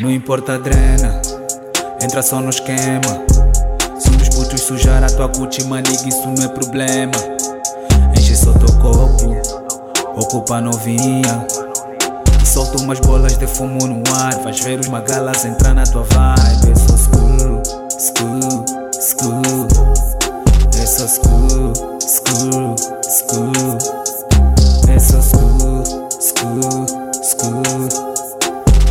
Não importa a drena, entra só no esquema. Se um dos putos sujar a tua cuti, maniga, isso não é problema. Enche só teu copo, ocupa a novinha. E solta umas bolas de fumo no ar. Vais ver os magalas entrar na tua vibe. É só school. É só school, school, school. É só school, school, school.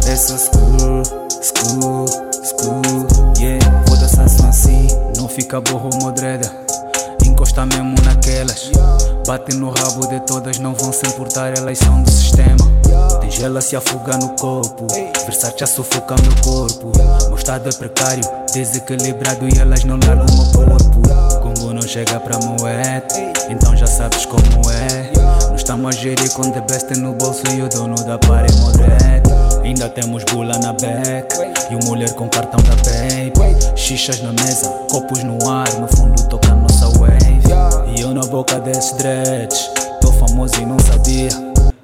É só school, school, school. Yeah, vou dançar assim. Não fica borro, modreda. Encosta mesmo naquelas. Bate no rabo de todas, não vão se importar, elas são do sistema. Tem gela se afogar no corpo. Versace a sufocar meu corpo. Meu estado é precário, desequilibrado e elas não largam meu corpo. Chega pra moed, então já sabes como é. Nós estamos a gerir com the best no bolso e o dono da par é modred. Ainda temos bula na back e o mulher com cartão da babe. Xixas na mesa, copos no ar, no fundo toca a nossa wave. E eu na boca desses dreads, tô famoso e não sabia.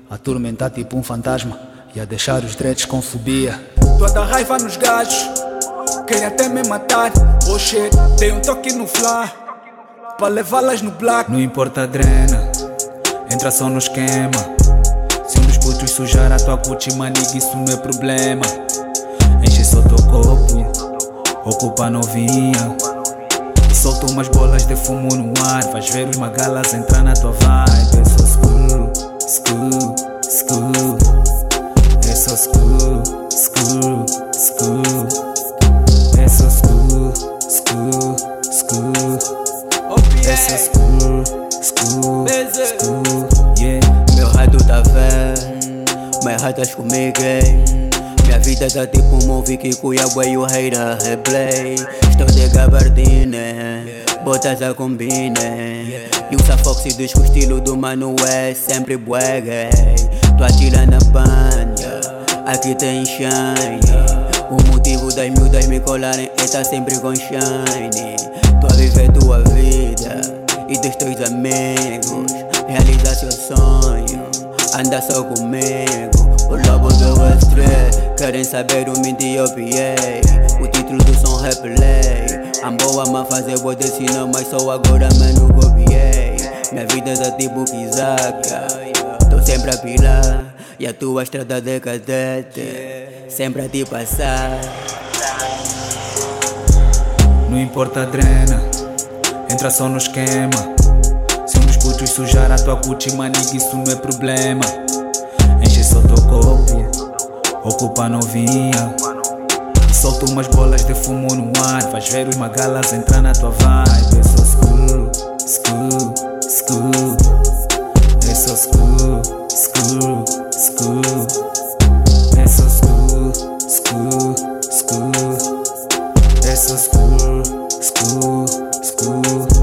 Atormentar tipo um fantasma e a deixar os dreads com fobia. Tô a dar raiva nos gajos, querem até me matar. Oh shit, dei um toque no fla, pra levá-las no black. Não importa a drena, entra só no esquema. Se um dos putos sujar a tua cuti, maniga, isso não é problema. Enche só teu copo, ocupa novinha. E solta umas bolas de fumo no ar. Vais ver os magalas entrar na tua vibe. É só school, school, school. É só school, school, school. É só school, school, school. Só school, school, school. Yeah. Meu rato tá velho, mas ratas comigo, hein? Minha vida tá tipo um movie que Cuiabá e o rei da replay Estou de gabardine, botas a combine E o Fox diz que o estilo do mano é sempre bué gay Tô atirando a banda, aqui tem shine O motivo das miúdas me colarem é tá sempre com shine Tô a viver tua vida e dos teus amigos Realizar seu sonho, anda só comigo O lobo do Street, querem saber o PA O título do som replay Amboa a fazer vou ensinar mas só agora mano copiei Minha vida tá tipo Kizaka Tô sempre a pilar E a tua estrada de cadete Sempre a te passar Não importa a drena, entra só no esquema. Se uns putos sujar a tua cuti, maniga, isso não é problema. Enche só teu copo, ocupa novinha. E solta umas bolas de fumo no ar. Faz ver os magalas entrar na tua vibe. É só school, school, school. É só school, school, school. É school, school, school. É school, school. School.